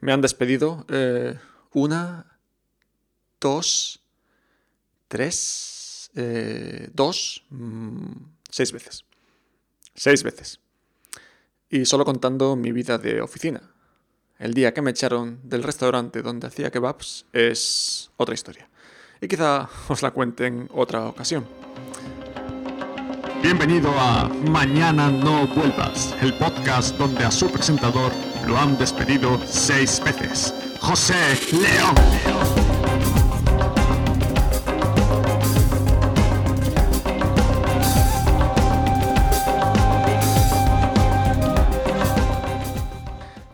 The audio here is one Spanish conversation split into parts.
Me han despedido eh, una, dos, tres, eh, dos, mm, seis veces. Seis veces. Y solo contando mi vida de oficina. El día que me echaron del restaurante donde hacía kebabs es otra historia. Y quizá os la cuente en otra ocasión. Bienvenido a Mañana no vuelvas, el podcast donde a su presentador lo han despedido seis veces, José León.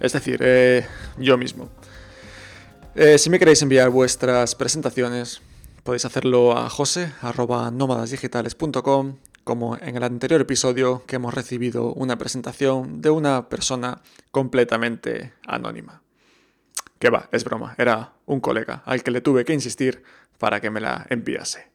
Es decir, eh, yo mismo. Eh, si me queréis enviar vuestras presentaciones, podéis hacerlo a jose.nómadasdigitales.com, como en el anterior episodio que hemos recibido una presentación de una persona completamente anónima. Que va, es broma, era un colega al que le tuve que insistir para que me la enviase.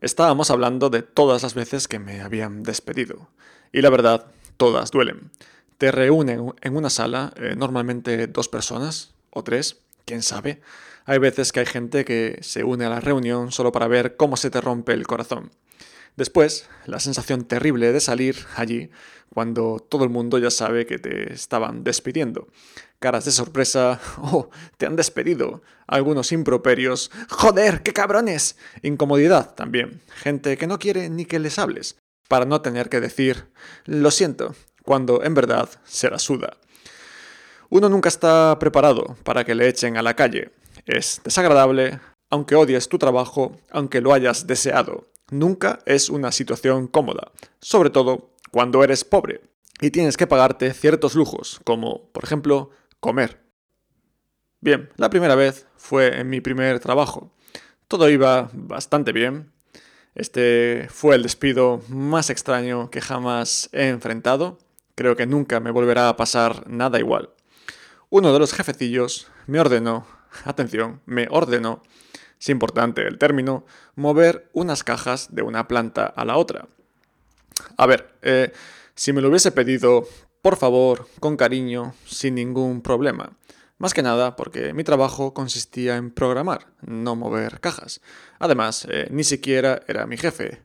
Estábamos hablando de todas las veces que me habían despedido, y la verdad, todas duelen te reúnen en una sala, eh, normalmente dos personas o tres, quién sabe. Hay veces que hay gente que se une a la reunión solo para ver cómo se te rompe el corazón. Después, la sensación terrible de salir allí cuando todo el mundo ya sabe que te estaban despidiendo. Caras de sorpresa, oh, te han despedido. Algunos improperios, joder, qué cabrones. Incomodidad también. Gente que no quiere ni que les hables, para no tener que decir, lo siento, cuando en verdad se la suda. Uno nunca está preparado para que le echen a la calle. Es desagradable, aunque odies tu trabajo, aunque lo hayas deseado. Nunca es una situación cómoda, sobre todo cuando eres pobre y tienes que pagarte ciertos lujos, como, por ejemplo, comer. Bien, la primera vez fue en mi primer trabajo. Todo iba bastante bien. Este fue el despido más extraño que jamás he enfrentado Creo que nunca me volverá a pasar nada igual. Uno de los jefecillos me ordenó, atención, me ordenó, es importante el término, mover unas cajas de una planta a la otra. A ver, eh, si me lo hubiese pedido, por favor, con cariño, sin ningún problema. Más que nada porque mi trabajo consistía en programar, no mover cajas. Además, eh, ni siquiera era mi jefe.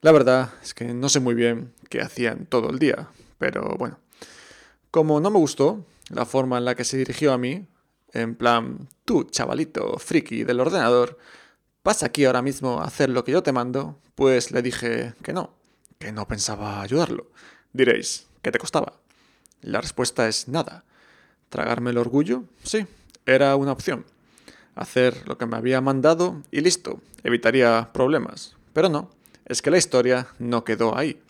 La verdad es que no sé muy bien qué hacían todo el día, pero bueno. Como no me gustó la forma en la que se dirigió a mí, en plan, tú, chavalito, friki del ordenador, ¿vas aquí ahora mismo a hacer lo que yo te mando? Pues le dije que no, que no pensaba ayudarlo. Diréis, ¿qué te costaba? La respuesta es nada. ¿Tragarme el orgullo? Sí, era una opción. Hacer lo que me había mandado y listo, evitaría problemas. Pero no, es que la historia no quedó ahí.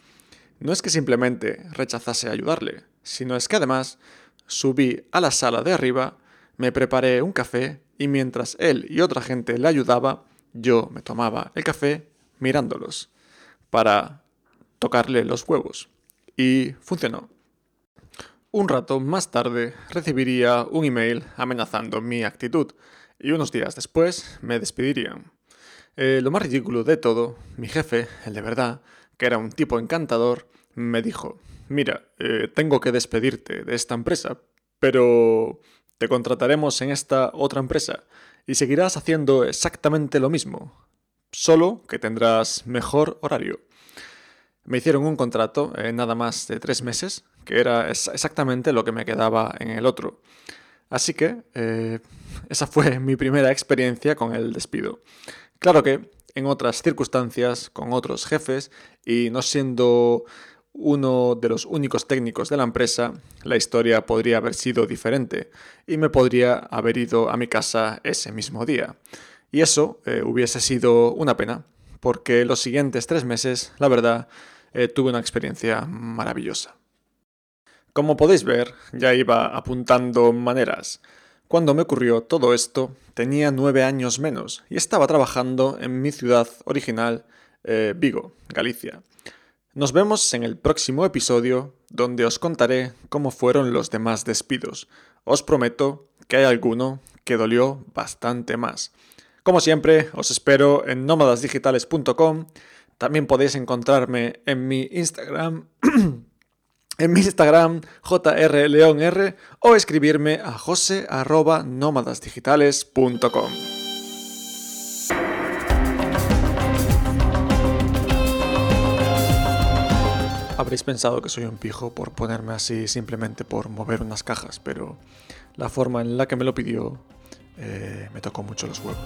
No es que simplemente rechazase ayudarle, sino es que además subí a la sala de arriba, me preparé un café y mientras él y otra gente le ayudaba, yo me tomaba el café mirándolos para tocarle los huevos. Y funcionó. Un rato más tarde recibiría un email amenazando mi actitud y unos días después me despedirían. Eh, lo más ridículo de todo, mi jefe, el de verdad, que era un tipo encantador, me dijo, mira, eh, tengo que despedirte de esta empresa, pero te contrataremos en esta otra empresa y seguirás haciendo exactamente lo mismo, solo que tendrás mejor horario. Me hicieron un contrato en nada más de tres meses, que era exactamente lo que me quedaba en el otro. Así que eh, esa fue mi primera experiencia con el despido. Claro que en otras circunstancias, con otros jefes, y no siendo uno de los únicos técnicos de la empresa, la historia podría haber sido diferente y me podría haber ido a mi casa ese mismo día. Y eso eh, hubiese sido una pena, porque los siguientes tres meses, la verdad, eh, tuve una experiencia maravillosa. Como podéis ver, ya iba apuntando maneras. Cuando me ocurrió todo esto, tenía nueve años menos y estaba trabajando en mi ciudad original, eh, Vigo, Galicia. Nos vemos en el próximo episodio donde os contaré cómo fueron los demás despidos. Os prometo que hay alguno que dolió bastante más. Como siempre, os espero en nómadasdigitales.com. También podéis encontrarme en mi Instagram en mi Instagram jrleonr o escribirme a jose.nómadasdigitales.com. Habréis pensado que soy un pijo por ponerme así simplemente por mover unas cajas, pero la forma en la que me lo pidió eh, me tocó mucho los huevos.